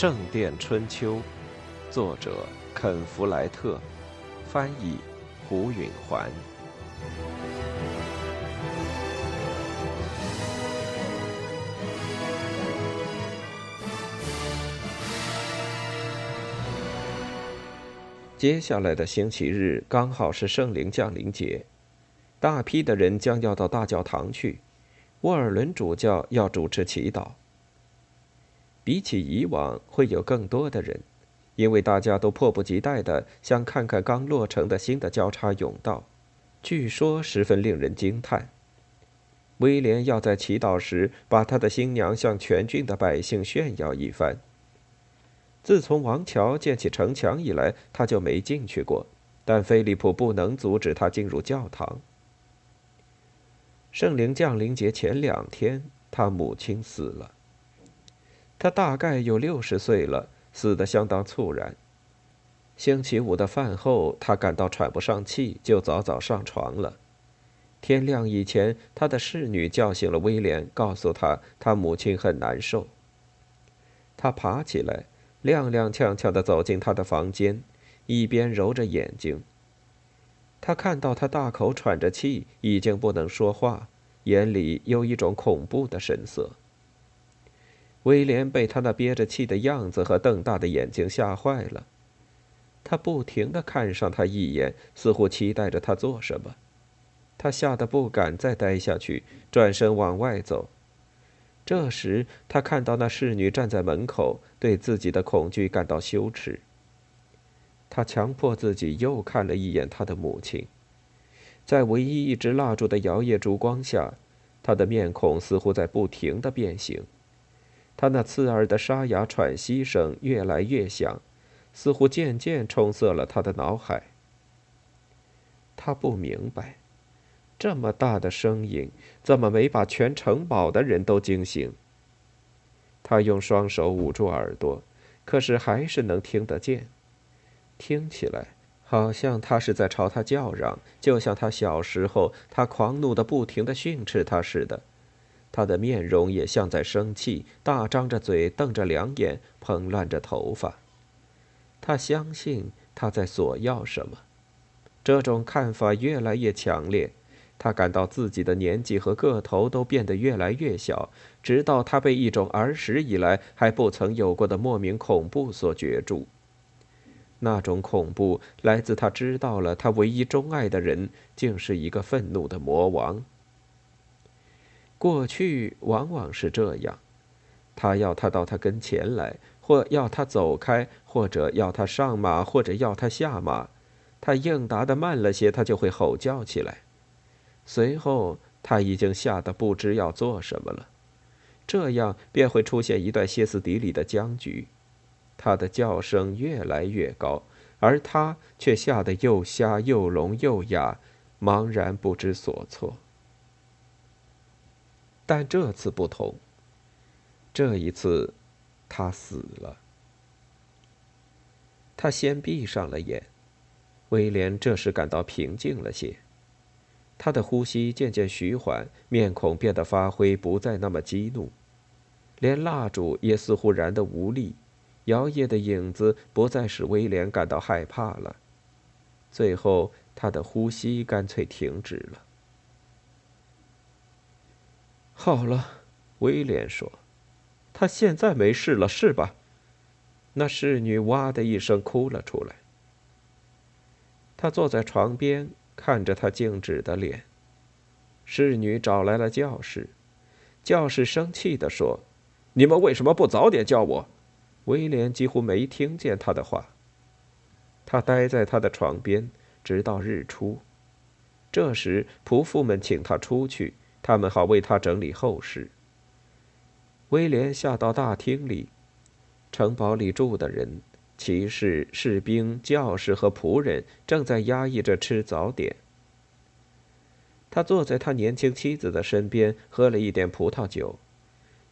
圣殿春秋》，作者肯·弗莱特，翻译胡允环。接下来的星期日刚好是圣灵降临节，大批的人将要到大教堂去。沃尔伦主教要主持祈祷。比起以往，会有更多的人，因为大家都迫不及待的想看看刚落成的新的交叉甬道，据说十分令人惊叹。威廉要在祈祷时把他的新娘向全郡的百姓炫耀一番。自从王乔建起城墙以来，他就没进去过。但菲利普不能阻止他进入教堂。圣灵降临节前两天，他母亲死了。他大概有六十岁了，死得相当猝然。星期五的饭后，他感到喘不上气，就早早上床了。天亮以前，他的侍女叫醒了威廉，告诉他他母亲很难受。他爬起来。踉踉跄跄地走进他的房间，一边揉着眼睛。他看到他大口喘着气，已经不能说话，眼里有一种恐怖的神色。威廉被他那憋着气的样子和瞪大的眼睛吓坏了，他不停地看上他一眼，似乎期待着他做什么。他吓得不敢再待下去，转身往外走。这时，他看到那侍女站在门口，对自己的恐惧感到羞耻。他强迫自己又看了一眼他的母亲，在唯一一支蜡烛的摇曳烛光下，他的面孔似乎在不停的变形。他那刺耳的沙哑喘息声越来越响，似乎渐渐冲塞了他的脑海。他不明白。这么大的声音，怎么没把全城堡的人都惊醒？他用双手捂住耳朵，可是还是能听得见。听起来好像他是在朝他叫嚷，就像他小时候他狂怒的不停的训斥他似的。他的面容也像在生气，大张着嘴，瞪着两眼，蓬乱着头发。他相信他在索要什么。这种看法越来越强烈。他感到自己的年纪和个头都变得越来越小，直到他被一种儿时以来还不曾有过的莫名恐怖所攫住。那种恐怖来自他知道了他唯一钟爱的人竟是一个愤怒的魔王。过去往往是这样，他要他到他跟前来，或要他走开，或者要他上马，或者要他下马。他应答的慢了些，他就会吼叫起来。随后，他已经吓得不知要做什么了，这样便会出现一段歇斯底里的僵局。他的叫声越来越高，而他却吓得又瞎又聋又哑，茫然不知所措。但这次不同，这一次，他死了。他先闭上了眼，威廉这时感到平静了些。他的呼吸渐渐徐缓，面孔变得发灰，不再那么激怒，连蜡烛也似乎燃得无力，摇曳的影子不再使威廉感到害怕了。最后，他的呼吸干脆停止了。好了，威廉说：“他现在没事了，是吧？”那侍女哇的一声哭了出来。他坐在床边。看着他静止的脸，侍女找来了教士。教士生气地说：“你们为什么不早点叫我？”威廉几乎没听见他的话。他待在他的床边，直到日出。这时，仆妇们请他出去，他们好为他整理后事。威廉下到大厅里，城堡里住的人。骑士、士兵、教士和仆人正在压抑着吃早点。他坐在他年轻妻子的身边，喝了一点葡萄酒。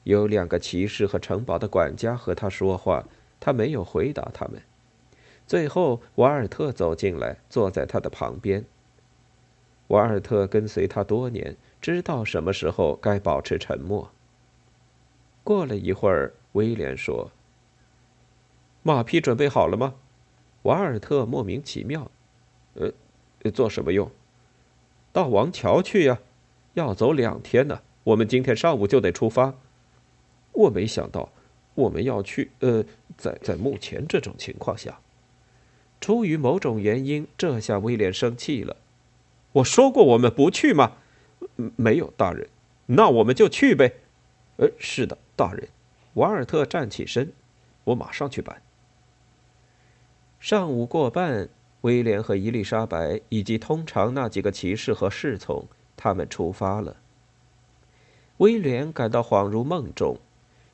有两个骑士和城堡的管家和他说话，他没有回答他们。最后，瓦尔特走进来，坐在他的旁边。瓦尔特跟随他多年，知道什么时候该保持沉默。过了一会儿，威廉说。马匹准备好了吗？瓦尔特莫名其妙。呃，做什么用？到王桥去呀，要走两天呢。我们今天上午就得出发。我没想到我们要去。呃，在在目前这种情况下，出于某种原因，这下威廉生气了。我说过我们不去吗？没有，大人。那我们就去呗。呃，是的，大人。瓦尔特站起身，我马上去办。上午过半，威廉和伊丽莎白以及通常那几个骑士和侍从，他们出发了。威廉感到恍如梦中，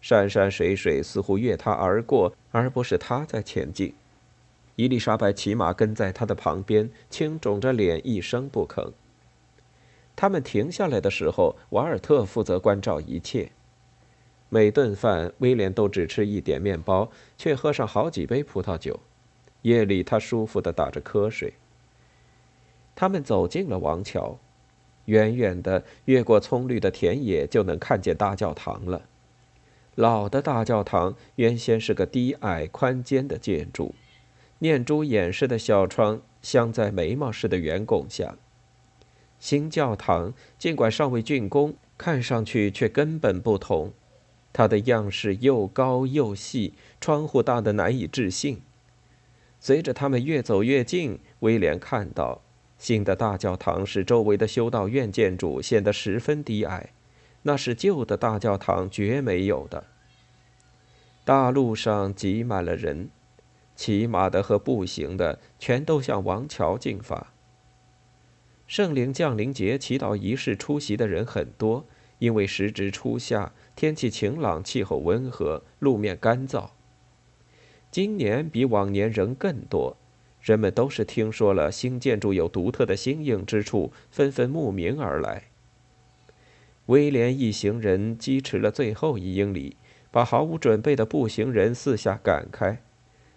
山山水水似乎越他而过，而不是他在前进。伊丽莎白骑马跟在他的旁边，青肿着脸，一声不吭。他们停下来的时候，瓦尔特负责关照一切。每顿饭，威廉都只吃一点面包，却喝上好几杯葡萄酒。夜里，他舒服的打着瞌睡。他们走进了王桥，远远的越过葱绿的田野，就能看见大教堂了。老的大教堂原先是个低矮宽尖的建筑，念珠眼似的小窗镶在眉毛似的圆拱下。新教堂尽管尚未竣工，看上去却根本不同。它的样式又高又细，窗户大得难以置信。随着他们越走越近，威廉看到新的大教堂使周围的修道院建筑显得十分低矮，那是旧的大教堂绝没有的。大路上挤满了人，骑马的和步行的全都向王桥进发。圣灵降临节祈祷仪式出席的人很多，因为时值初夏。天气晴朗，气候温和，路面干燥。今年比往年人更多，人们都是听说了新建筑有独特的新颖之处，纷纷慕名而来。威廉一行人疾驰了最后一英里，把毫无准备的步行人四下赶开。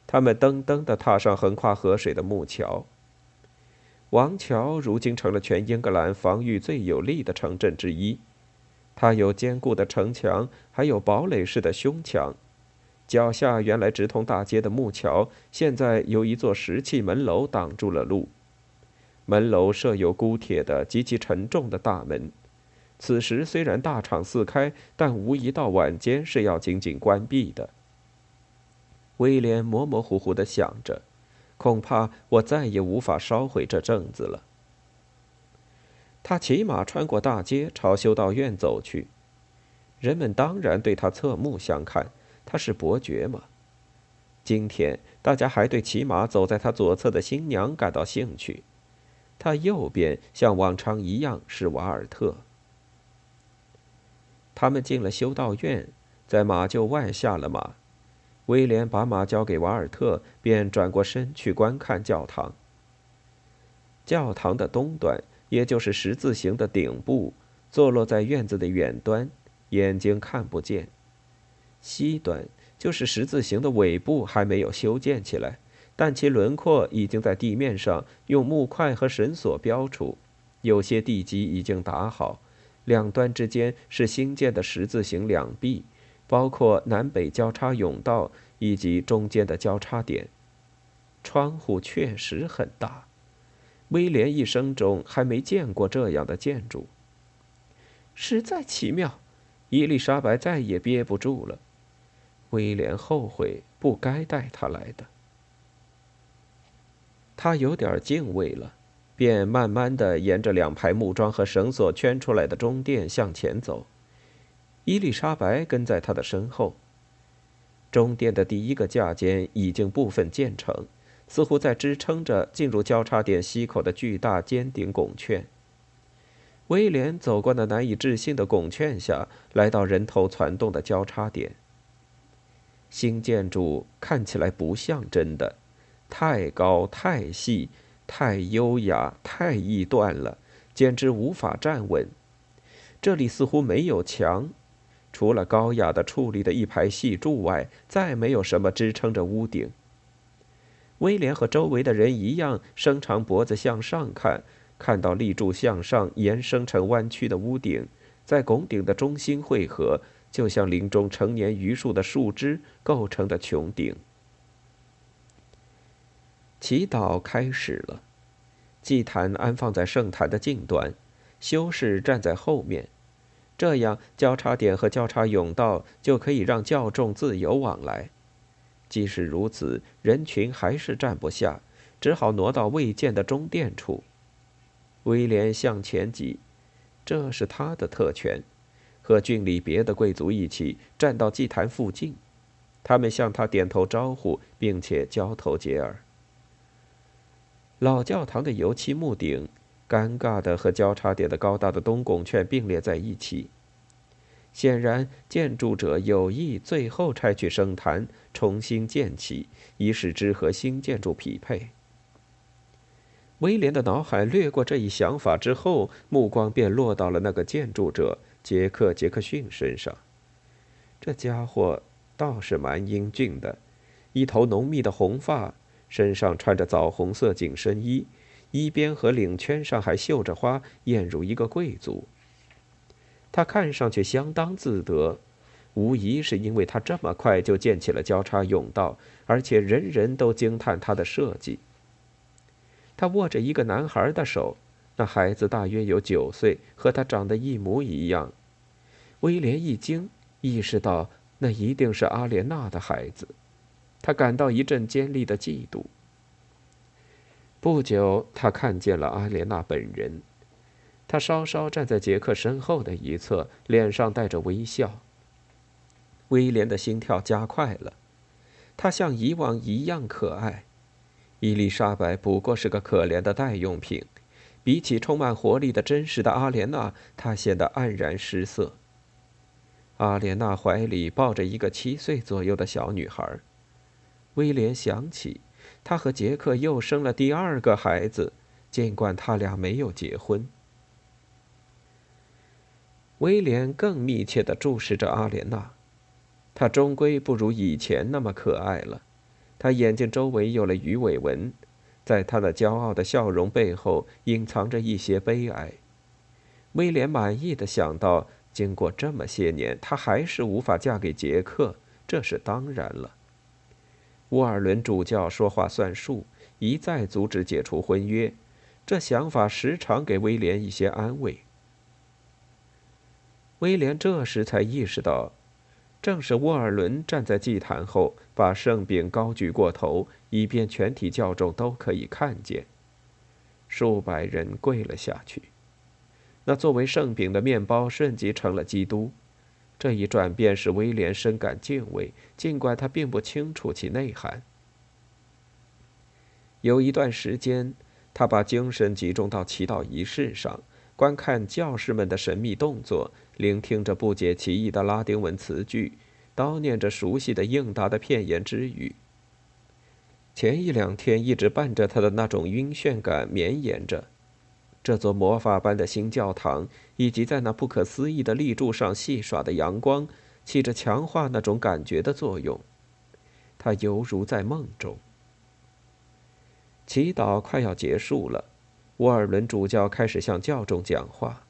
他们噔噔地踏上横跨河水的木桥。王桥如今成了全英格兰防御最有力的城镇之一。它有坚固的城墙，还有堡垒式的胸墙。脚下原来直通大街的木桥，现在由一座石砌门楼挡住了路。门楼设有箍铁的极其沉重的大门。此时虽然大敞四开，但无疑到晚间是要紧紧关闭的。威廉模模糊糊地想着：“恐怕我再也无法烧毁这证子了。”他骑马穿过大街，朝修道院走去。人们当然对他侧目相看，他是伯爵嘛。今天大家还对骑马走在他左侧的新娘感到兴趣。他右边像往常一样是瓦尔特。他们进了修道院，在马厩外下了马。威廉把马交给瓦尔特，便转过身去观看教堂。教堂的东端。也就是十字形的顶部，坐落在院子的远端，眼睛看不见；西端就是十字形的尾部，还没有修建起来，但其轮廓已经在地面上用木块和绳索标出，有些地基已经打好。两端之间是新建的十字形两壁，包括南北交叉甬道以及中间的交叉点。窗户确实很大。威廉一生中还没见过这样的建筑，实在奇妙。伊丽莎白再也憋不住了，威廉后悔不该带她来的。他有点敬畏了，便慢慢的沿着两排木桩和绳索圈出来的中殿向前走。伊丽莎白跟在他的身后。中殿的第一个架间已经部分建成。似乎在支撑着进入交叉点西口的巨大尖顶拱券。威廉走过那难以置信的拱券下来到人头攒动的交叉点。新建筑看起来不像真的，太高、太细、太优雅、太易断了，简直无法站稳。这里似乎没有墙，除了高雅的矗立的一排细柱外，再没有什么支撑着屋顶。威廉和周围的人一样，伸长脖子向上看，看到立柱向上延伸成弯曲的屋顶，在拱顶的中心汇合，就像林中成年榆树的树枝构成的穹顶。祈祷开始了，祭坛安放在圣坛的近端，修士站在后面，这样交叉点和交叉甬道就可以让教众自由往来。即使如此，人群还是站不下，只好挪到未见的中殿处。威廉向前挤，这是他的特权，和郡里别的贵族一起站到祭坛附近。他们向他点头招呼，并且交头接耳。老教堂的油漆木顶，尴尬的和交叉点的高大的东拱券并列在一起。显然，建筑者有意最后拆去圣坛，重新建起，以使之和新建筑匹配。威廉的脑海掠过这一想法之后，目光便落到了那个建筑者杰克·杰克逊身上。这家伙倒是蛮英俊的，一头浓密的红发。身上穿着枣红色紧身衣，衣边和领圈上还绣着花，俨如一个贵族。他看上去相当自得，无疑是因为他这么快就建起了交叉甬道，而且人人都惊叹他的设计。他握着一个男孩的手，那孩子大约有九岁，和他长得一模一样。威廉一惊，意识到那一定是阿莲娜的孩子。他感到一阵尖利的嫉妒。不久，他看见了阿莲娜本人。她稍稍站在杰克身后的一侧，脸上带着微笑。威廉的心跳加快了。她像以往一样可爱。伊丽莎白不过是个可怜的代用品，比起充满活力的真实的阿莲娜，她显得黯然失色。阿莲娜怀里抱着一个七岁左右的小女孩。威廉想起，他和杰克又生了第二个孩子，尽管他俩没有结婚。威廉更密切地注视着阿莲娜，她终归不如以前那么可爱了。她眼睛周围有了鱼尾纹，在她的骄傲的笑容背后隐藏着一些悲哀。威廉满意的想到，经过这么些年，她还是无法嫁给杰克，这是当然了。沃尔伦主教说话算数，一再阻止解除婚约，这想法时常给威廉一些安慰。威廉这时才意识到，正是沃尔伦站在祭坛后，把圣饼高举过头，以便全体教众都可以看见。数百人跪了下去，那作为圣饼的面包瞬即成了基督。这一转变使威廉深感敬畏，尽管他并不清楚其内涵。有一段时间，他把精神集中到祈祷仪式上，观看教士们的神秘动作，聆听着不解其意的拉丁文词句，叨念着熟悉的应答的片言之语。前一两天一直伴着他的那种晕眩感绵延着。这座魔法般的新教堂，以及在那不可思议的立柱上戏耍的阳光，起着强化那种感觉的作用。他犹如在梦中。祈祷快要结束了，沃尔伦主教开始向教众讲话。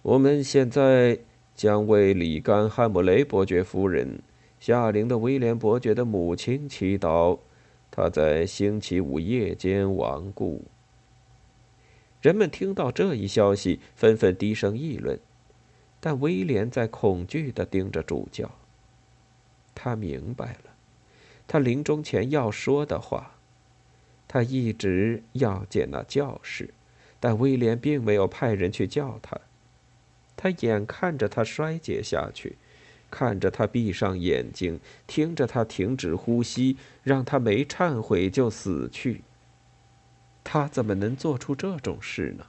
我们现在将为里甘汉姆雷伯爵夫人、夏灵的威廉伯爵的母亲祈祷，他在星期五夜间亡故。人们听到这一消息，纷纷低声议论，但威廉在恐惧地盯着主教。他明白了，他临终前要说的话。他一直要见那教士，但威廉并没有派人去叫他。他眼看着他衰竭下去，看着他闭上眼睛，听着他停止呼吸，让他没忏悔就死去。他怎么能做出这种事呢？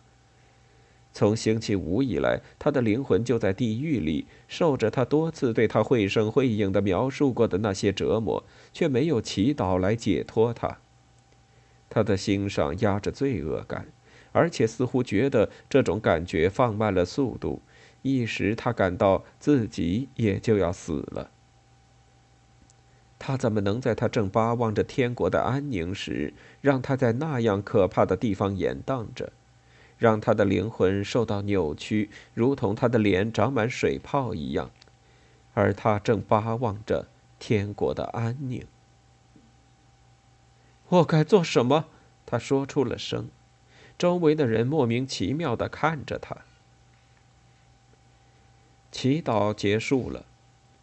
从星期五以来，他的灵魂就在地狱里，受着他多次对他绘声绘影的描述过的那些折磨，却没有祈祷来解脱他。他的心上压着罪恶感，而且似乎觉得这种感觉放慢了速度，一时他感到自己也就要死了。他怎么能在他正巴望着天国的安宁时，让他在那样可怕的地方延宕着，让他的灵魂受到扭曲，如同他的脸长满水泡一样，而他正巴望着天国的安宁。我该做什么？他说出了声。周围的人莫名其妙的看着他。祈祷结束了，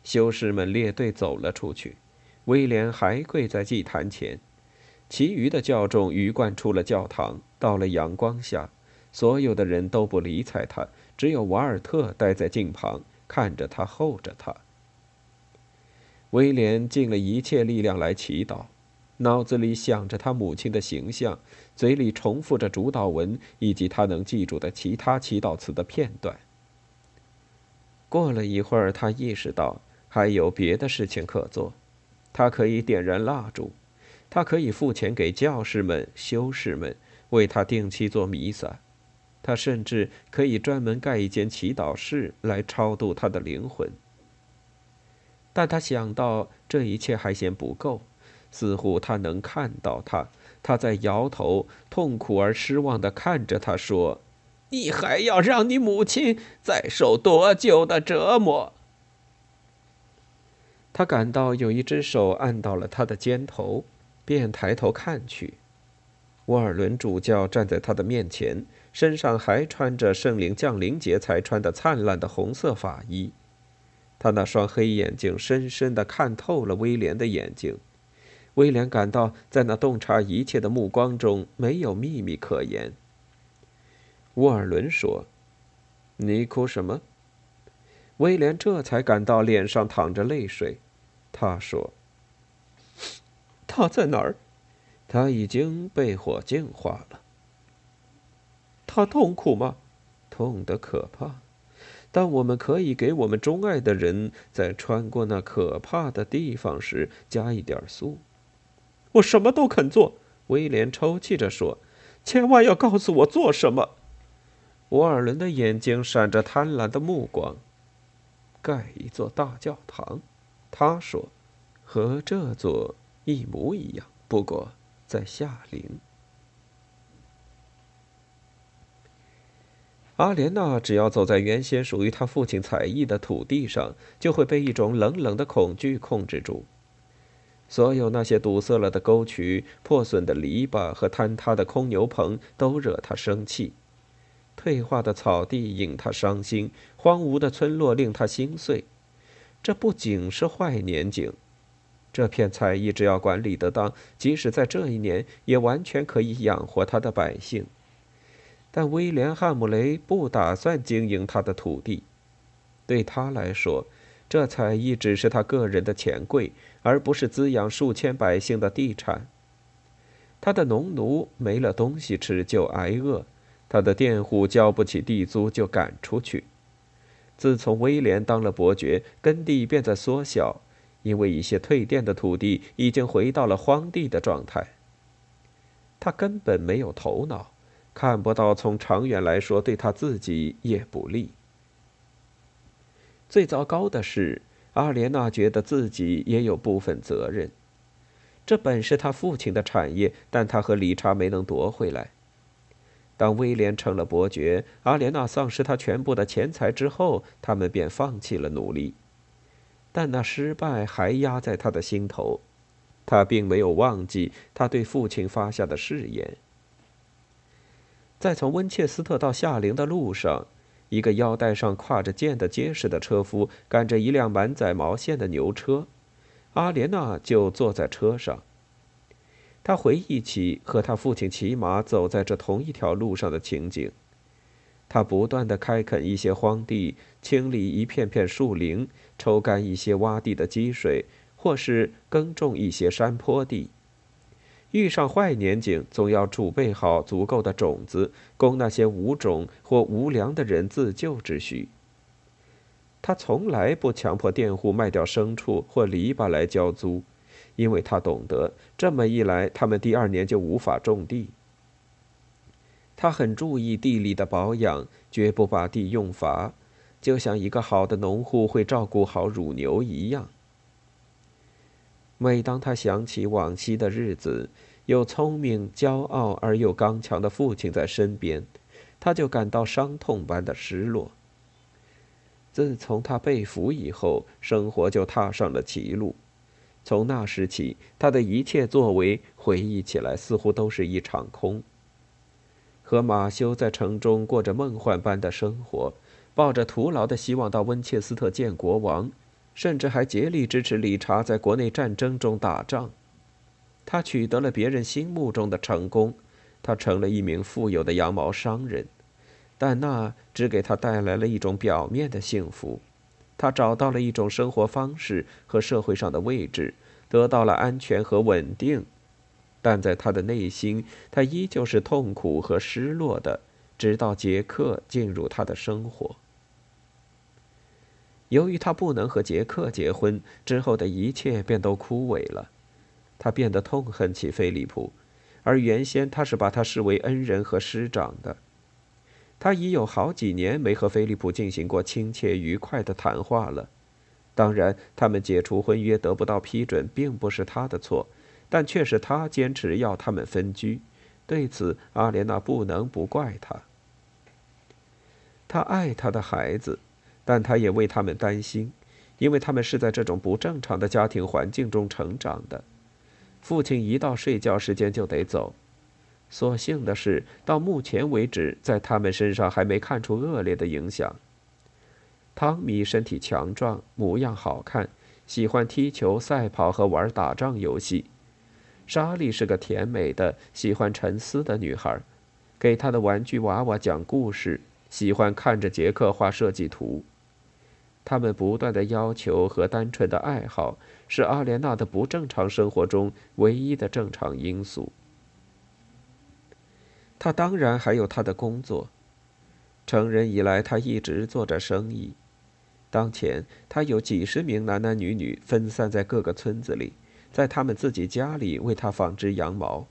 修士们列队走了出去，威廉还跪在祭坛前。其余的教众鱼贯出了教堂，到了阳光下，所有的人都不理睬他，只有瓦尔特待在镜旁，看着他，候着他。威廉尽了一切力量来祈祷，脑子里想着他母亲的形象，嘴里重复着主祷文以及他能记住的其他祈祷词的片段。过了一会儿，他意识到还有别的事情可做，他可以点燃蜡烛。他可以付钱给教士们、修士们，为他定期做弥撒。他甚至可以专门盖一间祈祷室来超度他的灵魂。但他想到这一切还嫌不够，似乎他能看到他，他在摇头，痛苦而失望地看着他说：“你还要让你母亲再受多久的折磨？”他感到有一只手按到了他的肩头。便抬头看去，沃尔伦主教站在他的面前，身上还穿着圣灵降临节才穿的灿烂的红色法衣。他那双黑眼睛深深地看透了威廉的眼睛。威廉感到，在那洞察一切的目光中没有秘密可言。沃尔伦说：“你哭什么？”威廉这才感到脸上淌着泪水。他说。他在哪儿？他已经被火净化了。他痛苦吗？痛得可怕。但我们可以给我们钟爱的人在穿过那可怕的地方时加一点素。我什么都肯做。威廉抽泣着说：“千万要告诉我做什么。”沃尔伦的眼睛闪着贪婪的目光。盖一座大教堂，他说：“和这座。”一模一样，不过在夏陵。阿莲娜只要走在原先属于她父亲采邑的土地上，就会被一种冷冷的恐惧控制住。所有那些堵塞了的沟渠、破损的篱笆和坍塌的空牛棚都惹她生气。退化的草地引她伤心，荒芜的村落令她心碎。这不仅是坏年景。这片菜邑只要管理得当，即使在这一年，也完全可以养活他的百姓。但威廉·汉姆雷不打算经营他的土地，对他来说，这菜邑只是他个人的钱柜，而不是滋养数千百姓的地产。他的农奴没了东西吃就挨饿，他的佃户交不起地租就赶出去。自从威廉当了伯爵，耕地便在缩小。因为一些退店的土地已经回到了荒地的状态。他根本没有头脑，看不到从长远来说对他自己也不利。最糟糕的是，阿莲娜觉得自己也有部分责任。这本是他父亲的产业，但他和理查没能夺回来。当威廉成了伯爵，阿莲娜丧失他全部的钱财之后，他们便放弃了努力。但那失败还压在他的心头，他并没有忘记他对父亲发下的誓言。在从温切斯特到夏陵的路上，一个腰带上挎着剑的结实的车夫赶着一辆满载毛线的牛车，阿莲娜就坐在车上。他回忆起和他父亲骑马走在这同一条路上的情景。他不断地开垦一些荒地，清理一片片树林，抽干一些洼地的积水，或是耕种一些山坡地。遇上坏年景，总要储备好足够的种子，供那些无种或无粮的人自救之需。他从来不强迫佃户卖掉牲畜或篱笆来交租，因为他懂得，这么一来，他们第二年就无法种地。他很注意地里的保养，绝不把地用乏，就像一个好的农户会照顾好乳牛一样。每当他想起往昔的日子，有聪明、骄傲而又刚强的父亲在身边，他就感到伤痛般的失落。自从他被俘以后，生活就踏上了歧路。从那时起，他的一切作为回忆起来似乎都是一场空。和马修在城中过着梦幻般的生活，抱着徒劳的希望到温切斯特见国王，甚至还竭力支持理查在国内战争中打仗。他取得了别人心目中的成功，他成了一名富有的羊毛商人，但那只给他带来了一种表面的幸福。他找到了一种生活方式和社会上的位置，得到了安全和稳定。但在他的内心，他依旧是痛苦和失落的，直到杰克进入他的生活。由于他不能和杰克结婚，之后的一切便都枯萎了。他变得痛恨起菲利普，而原先他是把他视为恩人和师长的。他已有好几年没和菲利普进行过亲切愉快的谈话了。当然，他们解除婚约得不到批准，并不是他的错。但却是他坚持要他们分居，对此阿莲娜不能不怪他。他爱他的孩子，但他也为他们担心，因为他们是在这种不正常的家庭环境中成长的。父亲一到睡觉时间就得走，所幸的是，到目前为止，在他们身上还没看出恶劣的影响。汤米身体强壮，模样好看，喜欢踢球、赛跑和玩打仗游戏。莎莉是个甜美的、喜欢沉思的女孩，给她的玩具娃娃讲故事，喜欢看着杰克画设计图。他们不断的要求和单纯的爱好，是阿莲娜的不正常生活中唯一的正常因素。他当然还有他的工作。成人以来，他一直做着生意。当前，他有几十名男男女女分散在各个村子里。在他们自己家里为他纺织羊毛。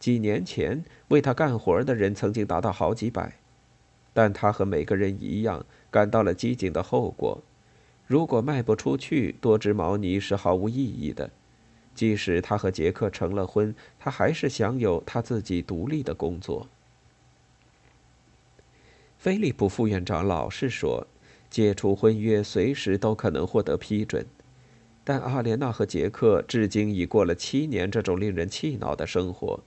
几年前为他干活的人曾经达到好几百，但他和每个人一样感到了机警的后果：如果卖不出去多只毛呢是毫无意义的。即使他和杰克成了婚，他还是享有他自己独立的工作。菲利普副院长老是说，解除婚约随时都可能获得批准。但阿莲娜和杰克至今已过了七年这种令人气恼的生活，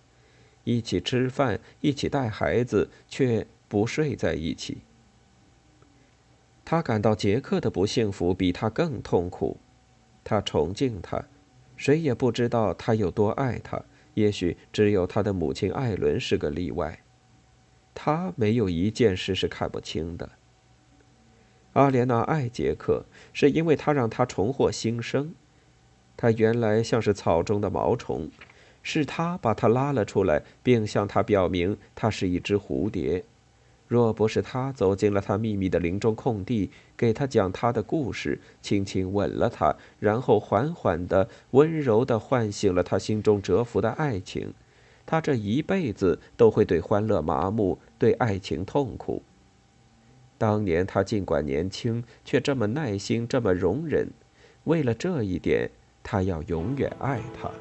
一起吃饭，一起带孩子，却不睡在一起。他感到杰克的不幸福比他更痛苦，他崇敬他，谁也不知道他有多爱他。也许只有他的母亲艾伦是个例外，他没有一件事是看不清的。阿莲娜爱杰克，是因为他让他重获新生。他原来像是草中的毛虫，是他把他拉了出来，并向他表明他是一只蝴蝶。若不是他走进了他秘密的林中空地，给他讲他的故事，轻轻吻了他，然后缓缓的、温柔的唤醒了他心中蛰伏的爱情，他这一辈子都会对欢乐麻木，对爱情痛苦。当年他尽管年轻，却这么耐心，这么容忍。为了这一点，他要永远爱他。